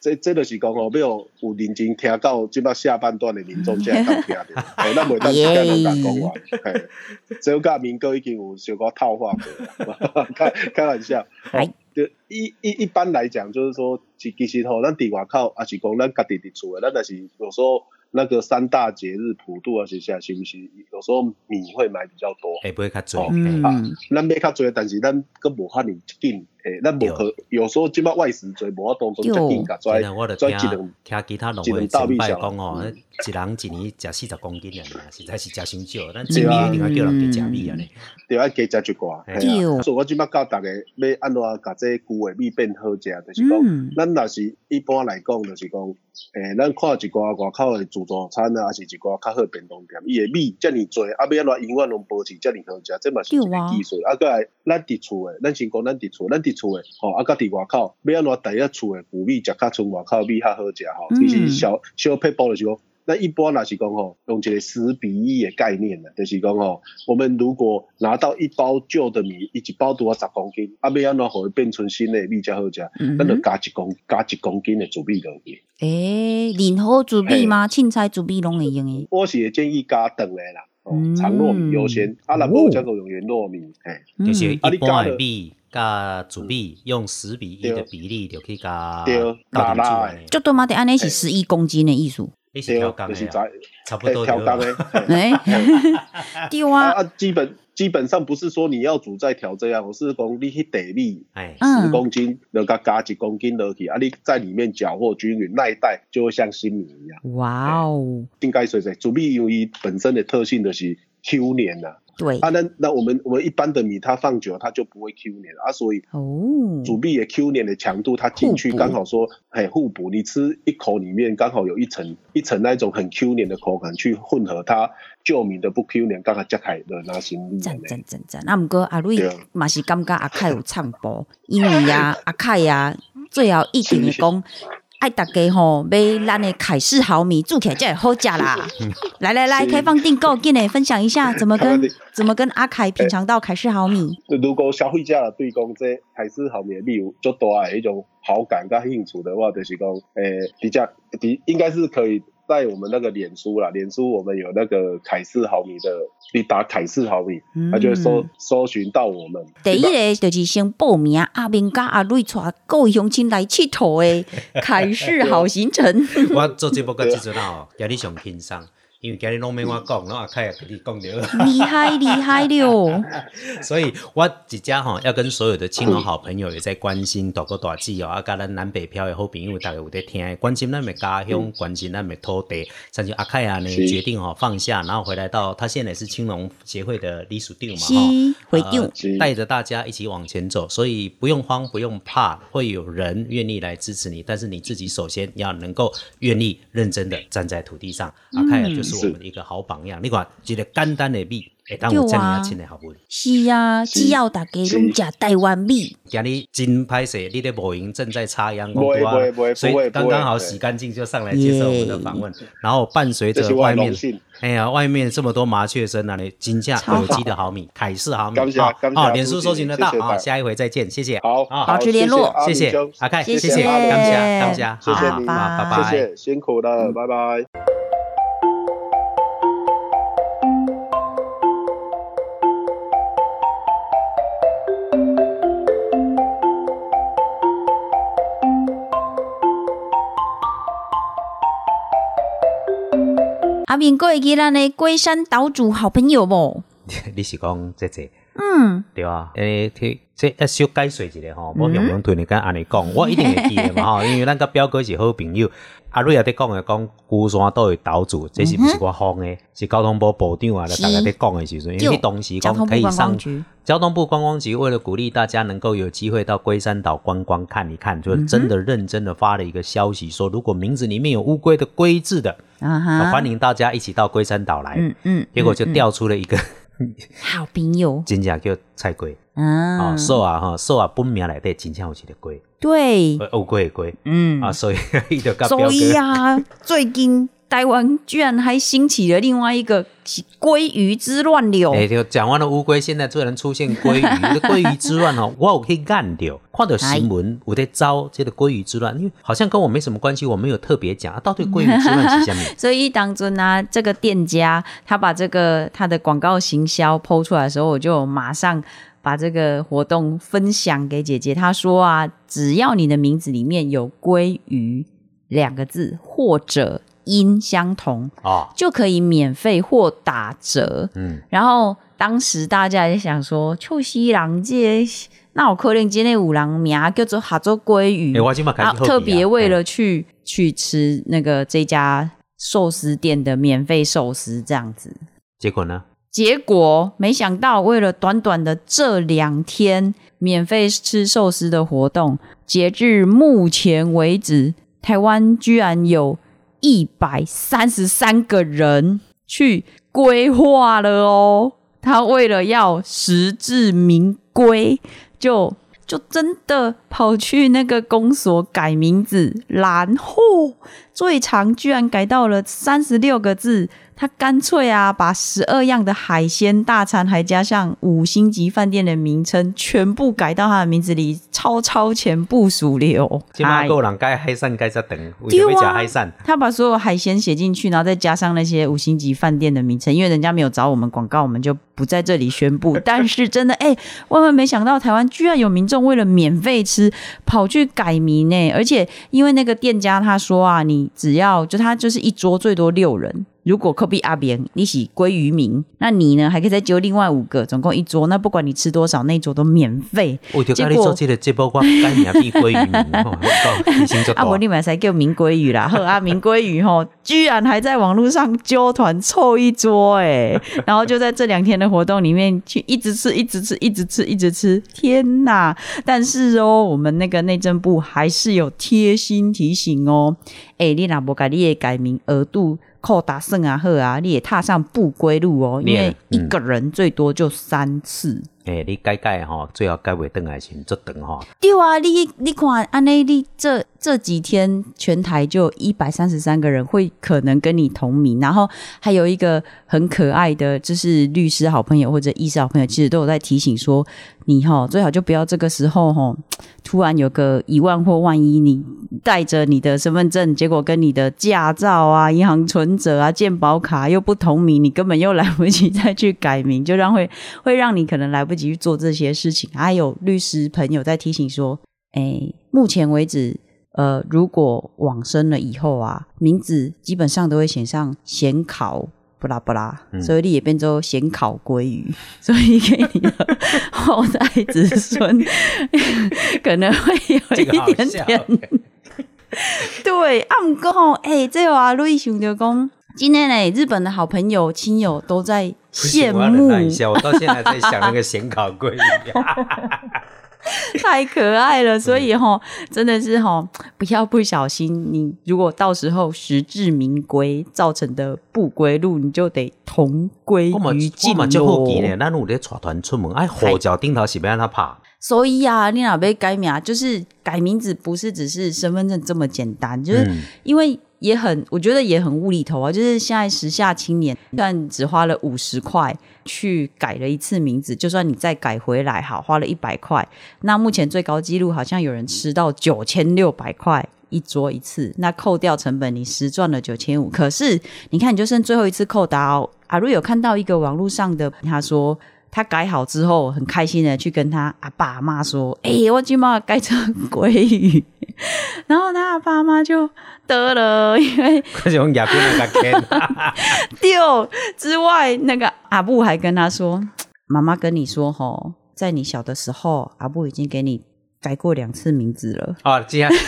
这这就是讲哦，要有有认真听到即摆下半段的民众才会当听着，哎，咱袂当听人家讲完。嘿 这个甲民哥已经有小可套话过了，开开玩笑。哎哦，就一一一般来讲，就是说，其其实吼，咱伫外口，啊是讲咱家己伫厝的，咱但是有时候那个三大节日普渡啊，是下是不是有时候米会买比较多。会买较多。哦嗯咱买较多，但是咱佫无遐尼紧，诶，咱无可有时候即摆外食多，无法当中遮紧甲拽真的，我就拽听一两听其他农一会前辈讲哦，嗯。一人一年食四十公斤啊，实在是食伤少。咱对啊。食米一定要叫人加食米啊呢。就要加食一寡，嘿。嘿啊。对。所以我即摆教逐个要安怎甲这旧诶米变好食，就是讲，嗯。咱若是一般来讲，就是讲，诶，咱看一寡外口诶自助餐啊，还是一寡较好便当店，伊诶米遮尔侪，啊，要安怎永远拢保持遮尔好食，这嘛是一个对啊。技术。啊，搁来咱伫厝诶，咱先讲咱伫厝，咱伫厝诶，吼，啊，甲伫外口，要安怎第一厝的古米食较像外口的米较好食吼，其实嗯小小配包就是讲。那一般若是讲吼，用一个十比一诶概念呢，就是讲吼，我们如果拿到一包旧的米，一包拄啊十公斤，啊要安怎互伊变成新诶米才好食？嗯咱就加一公加一公斤诶煮米落去。诶，任何煮米吗？凊彩煮米拢会用诶。我是会建议加长诶啦，哦嗯，长糯米优先，啊若无则个用圆糯米，嘿，就是嗯一般的米加煮米用十比一的比例就可以加对倒进拉拉的去。就多嘛，得安尼是十一公斤的艺术。你是调工的啊，就是在差不多调工对了。的。嘿诶，对啊啊，啊，基本基本上不是说你要煮再调这样，我是讲你去地米哎，嗯十公斤，就加加一公斤落去，啊，你在里面搅和均匀，那一袋就会像新米一样。哇哦，应该说说，煮米由于本身的特性就是 Q 黏呐、对。啊，那那我们我们一般的米它放久它就不会 Q 黏啊，所以哦，煮米也 Q 黏的强度它进去刚好说很互补，你吃一口里面刚好有一层一层那种很 Q 黏的口感去混合它旧米的不 Q 黏，刚好加开的那行米赞呢。赞赞赞！啊，毋过阿瑞嘛是感觉阿凯有唱播，因为啊，阿凯啊，最后一定会讲，爱大家吼，买咱的凯氏毫米煮起来才会好食啦。来来来，开放订购，给你分享一下怎么跟 怎么跟阿凯品尝到凯氏毫米。如果消费者对讲这凯氏毫米的米有足大的一种好感跟兴趣的话，就是讲，诶、比较比应该是可以在我们那个脸书啦，脸书我们有那个凯氏毫米的，你打凯氏毫米，他就会搜嗯搜寻到我们。第一个就是先报名，阿明甲阿瑞带各位乡亲来佚佗的凯氏好行程。我做节目到即阵啊，今日上轻松，因为今日拢免我讲，拢阿凯也给你讲着。厉害厉害了！所以我一家吼要跟所有的亲朋好朋友也在关心大哥大姐哦，啊，甲咱南北漂的好朋友，大家有在听，关心咱的家乡，关心咱的土地。像就阿凯啊呢，决定吼放下，然后回来到他现在是青龙协会的理事长嘛，是哈。会长呃是带着大家一起往前走，所以不用慌，不用怕，会有人愿意来支持你。但是你自己首先要能够愿意认真的站在土地上。阿凯啊，就是我们的一个好榜样。你看，一个简单的米，会当有这样对啊亲的好不？是啊，只要大家拢食台湾米，今日真拍摄，你的母音正在插秧，不会不会不会所以刚刚好洗干净就上来接受我们的访问，然后伴随着外面。哎呀，外面这么多麻雀声啊！你金价有机的好米，凯式好米，感谢啊感谢啊，脸书搜寻得到啊，下一回再见，谢谢，好，啊，保持联络。谢谢谢阿阿凯，谢谢感谢感谢，好谢谢你。好拜拜。谢谢，辛苦了，拜拜。阿明哥会记咱的龟山岛主好朋友无？你是讲这这嗯，对啊？诶，这这要小解释一下吼，我用用对你跟安尼讲，我一定会记得嘛吼，因为咱甲表哥是好朋友。阿瑞也在讲的讲，孤山岛的岛主，这是不是我放的？是交通部部长啊，是大家在讲的时阵，因就为当时讲可以上交通部观光局为了鼓励大家能够有机会到龟山岛观光看一看，就是真的认真的发了一个消息，说如果名字里面有乌龟的“龟”字的，啊欢迎大家一起到龟山岛来。嗯嗯，结果就调出了一个 好朋友。真正叫菜龟啊。啊，，兽啊哈，寿啊本名内底真正有一个龟，对，呃乌龟的龟。嗯。啊，所以 伊就甲表所以。啊，最近台湾居然还兴起了另外一个鲑鱼之乱流。哎、就讲完了乌龟，现在突然出现鲑鱼，这鲑鱼之乱哦，我有去干掉，看到新闻，我在招这个鲑鱼之乱，因为好像跟我没什么关系，我没有特别讲啊，到底鲑鱼之乱是什么？所以当中呢，这个店家他把这个他的广告行销抛出来的时候，我就马上把这个活动分享给姐姐。她说啊，只要你的名字里面有“鲑鱼”两个字或者音相同，哦，就可以免费或打折。嗯，然后当时大家也想说，秋西郎这那我可能今天五郎名叫做哈做鲑鱼，特别为了去、去吃那个这家寿司店的免费寿司这样子。结果呢？结果没想到，为了短短的这两天免费吃寿司的活动，截至目前为止，台湾居然有一百三十三个人去规划了哦。他为了要实至名归，就就真的跑去那个公所改名字，然后最长居然改到了三十六个字。他干脆啊，把十二样的海鲜大餐，还加上五星级饭店的名称，全部改到他的名字里，超超前部署流。今嘛哎够人该海产该在等，为什么要吃海产？他把所有海鲜写进去，然后再加上那些五星级饭店的名称，因为人家没有找我们广告，我们就不在这里宣布。但是真的，哎、万万没想到，台湾居然有民众为了免费吃，跑去改名呢！而且因为那个店家他说啊，你只要就他就是一桌最多六人。如果科比阿扁你是鲑鱼民，那你呢还可以再揪另外五个，总共一桌。那不管你吃多少，那一桌都免费。我就跟你做这个节目，我改名比鲑鱼名，吼，提醒就啊，大我。立马才叫名鲑鱼啦，呵啊，名鲑鱼吼，居然还在网络上揪团凑一桌哎，然后就在这两天的活动里面去一直吃，一直吃，一直吃，一直吃，天哪！但是哦，我们那个内政部还是有贴心提醒哦，哎，你若无甲你的改名额度。扣打胜啊赫啊，你也踏上不归路哦，因为一个人最多就三次。哎、你改改吼，最好改袂等来先，做等吼。对啊，你你看，安内你这这几天全台就一百三十三个人会可能跟你同名，然后还有一个很可爱的，就是律师好朋友或者医师好朋友，其实都有在提醒说，你哈最好就不要这个时候哈，突然有个一万或万一你带着你的身份证，结果跟你的驾照啊、银行存折啊、健保卡又不同名，你根本又来不及再去改名，就让会会让你可能来不及去做这些事情。还有律师朋友在提醒说，哎，目前为止。呃，如果往生了以后啊，名字基本上都会写上显考不拉不拉，所以你也变成显考鲑鱼，所以给你的后代子孙可能会有一点笑。点 对，啊，毋过吼，诶、这话瑞想着讲，今天呢，日本的好朋友、亲友都在羡慕耐一下，我到现在在想那个显考鲑鱼。太可爱了，所以哈，真的是哈，不要不小心，你如果到时候实至名归造成的不归路，你就得同归于尽我嘛就好奇咯呢，咱有咧带团出门，哎，护照顶头是要让他拍？所以啊，你哪被改名啊，就是改名字，不是只是身份证这么简单，就是嗯因为也很，我觉得也很无厘头啊。就是现在时下青年，但只花了五十块去改了一次名字，就算你再改回来，好，花了一百块。那目前最高纪录好像有人吃到九千六百块。一桌一次，那扣掉成本，你实赚了九千五。可是你看，你就剩最后一次扣打哦。阿瑞有看到一个网络上的，他说他改好之后，很开心的去跟他阿爸阿妈说：“哎、我今嘛改成鲑鱼。”然后他阿爸阿妈就得了，因为可是用亚军那个天，丢之外，那个阿布还跟他说：“妈妈跟你说吼，在你小的时候，阿布已经给你改过两次名字了。哦，这样，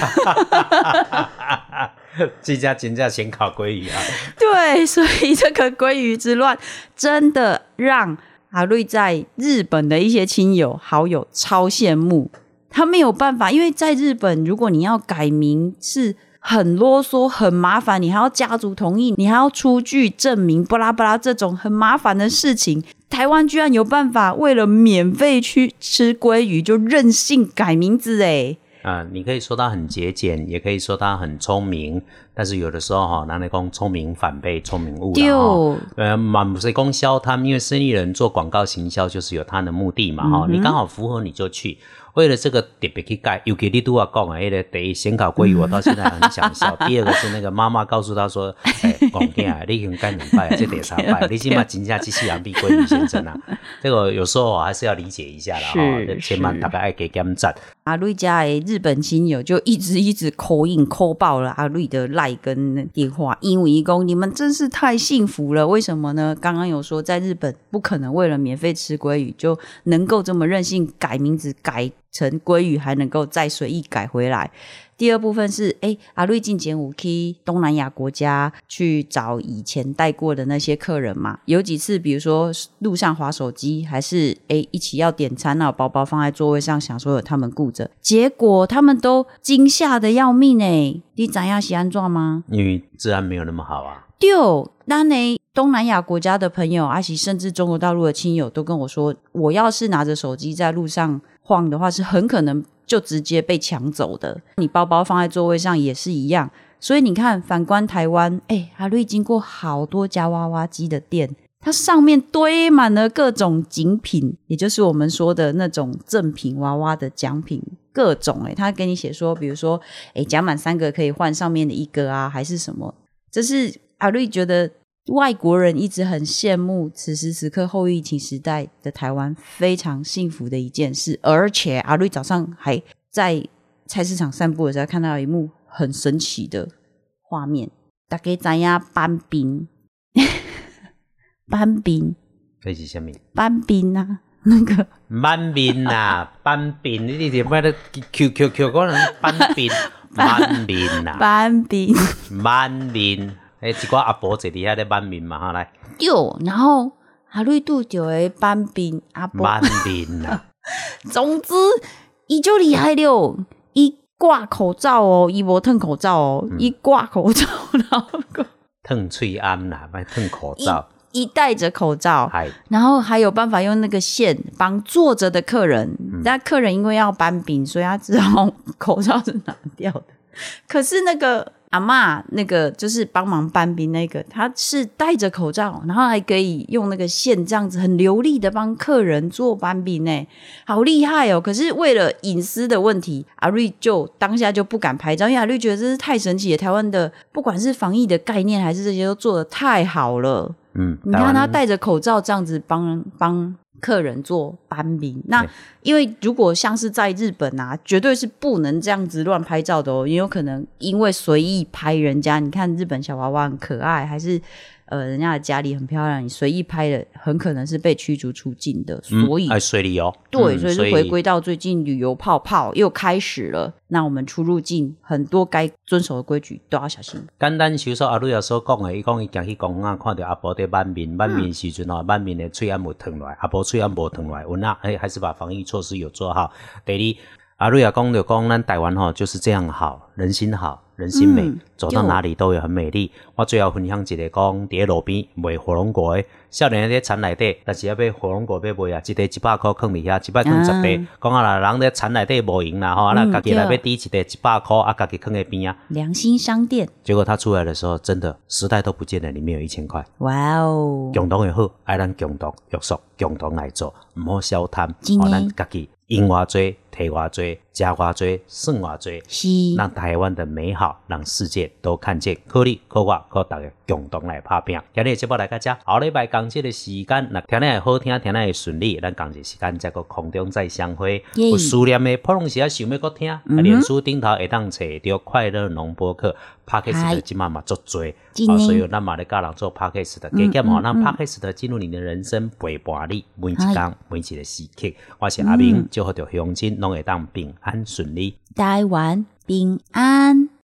这家真正先考鲑鱼啊！”对，所以这个鲑鱼之乱真的让阿瑞在日本的一些亲友好友超羡慕。他没有办法，因为在日本，如果你要改名是很啰嗦、很麻烦，你还要家族同意，你还要出具证明，巴拉巴拉这种很麻烦的事情。台湾居然有办法为了免费去吃鲑鱼，就任性改名字哎！啊、你可以说他很节俭，也可以说他很聪明，但是有的时候哈，拿来讲聪明反被聪明误了呃，满不是供销他们，因为生意人做广告行销就是有他的目的嘛哈、你刚好符合你就去。为了这个特别去改，尤其你都要讲啊，那个第一先考鲑鱼，我到现在很想笑。第二个是那个妈妈告诉他说：“哎，讲囝啊，你已经改两拜，这第三拜，你起码真正去西洋比鲑鱼先生啊。”这个有时候还是要理解一下了哈，是这千万大概爱给点赞。阿瑞家的日本亲友就一直一直 call 应 call 爆了阿瑞的赖跟电话，因为一公你们真是太幸福了，为什么呢？刚刚有说在日本不可能为了免费吃鲑鱼就能够这么任性改名字改成鲑鱼，还能够再随意改回来。第二部分是，哎，阿瑞进前五去东南亚国家去找以前带过的那些客人嘛，有几次，比如说路上划手机，还是哎一起要点餐，那包包放在座位上，想说有他们顾着，结果他们都惊吓的要命哎！你怎样是安装吗？因为治安没有那么好啊。丢，那呢？东南亚国家的朋友，而且甚至中国大陆的亲友都跟我说，我要是拿着手机在路上晃的话，是很可能就直接被抢走的。你包包放在座位上也是一样。所以你看，反观台湾，哎，阿瑞经过好多家娃娃机的店，它上面堆满了各种景品，也就是我们说的那种赠品娃娃的奖品，各种哎，他给你写说，比如说，哎，奖满三个可以换上面的一个啊，还是什么？这是阿瑞觉得外国人一直很羡慕此时此刻后疫情时代的台湾非常幸福的一件事，而且阿瑞早上还在菜市场散步的时候看到一幕很神奇的画面，大家知影搬冰，搬冰，这是什么？搬冰啊，那个搬面呐，搬面，你点解咧？Q Q Q 可能搬面，搬面呐，搬冰。搬面。诶，一寡阿婆坐伫遐咧搬面嘛，哈来，哟，然后阿瑞拄着的搬冰阿伯，搬面呐，总之伊就厉害了，伊挂口罩哦，伊无褪口罩哦，伊挂口罩，然后烫喙安啦，卖烫口罩，一戴着口罩，然后还有办法用那个线帮坐着的客人，那、客人因为要搬饼，所以他只好口罩是拿掉的。可是那个阿嬷，那个就是帮忙搬饼那个，他是戴着口罩，然后还可以用那个线这样子很流利的帮客人做搬饼呢，好厉害哦！可是为了隐私的问题，阿瑞就当下就不敢拍照，因为阿瑞觉得这是太神奇了，台湾的不管是防疫的概念还是这些都做的太好了。嗯，你看他戴着口罩这样子帮帮客人做班名，那因为如果像是在日本啊，绝对是不能这样子乱拍照的哦，也有可能因为随意拍人家。你看日本小娃娃很可爱，还是呃人家的家里很漂亮，你随意拍的，很可能是被驱逐出境的。所以，哎，水里哦，对，嗯所以是回归到最近旅游泡泡又开始了。那我们出入境很多该遵守的规矩都要小心。简单就说阿瑞亚所讲的，伊讲伊行去公园看到阿婆在满面，满面时阵哦，满面的喙眼无疼落来，阿婆喙眼无疼落来，阮啊，哎，还是把防疫措施有做好。第二，阿瑞亚讲就讲，咱台湾吼就是这样好，人心好，人心美，嗯走到哪里都有很美丽。我最后分享一个讲，伫咧路边卖火龙果的，少年在田内底，但是要买火龙果要卖啊，一袋一百箍放伫遐，一百放十啊袋。讲啊啦，人咧田内底无闲啦吼，啊那嗯家己来对要抵一袋一百箍，啊家己放在边啊。良心商店，结果他出来的时候，真的时代都不见了，里面有一千块。哇哦，共同也好，爱咱共同约束，共同来做，唔好小贪，哦咱家己用偌多，摕偌多，食偌多，算偌多，是。让台湾的美好，让世界都看见。可你、可我、可大家共同来拍拼。今日的节目来到这，后礼拜讲这个时间，那听得会好听，听得会顺利，咱讲这时间再个空中再相会。有思念的，普通时啊想要搁听，啊，脸书顶头会当找到快乐农播客 p o d c a 嗨。s t 即嘛嘛足多，啊，所以咱嘛咧教人做 p o d c a s t 加减吼，让 p o d c a s t 进入你的人生陪伴你每一天每一个时刻。我是阿明，祝福着乡亲拢会当平安顺利。台湾平安。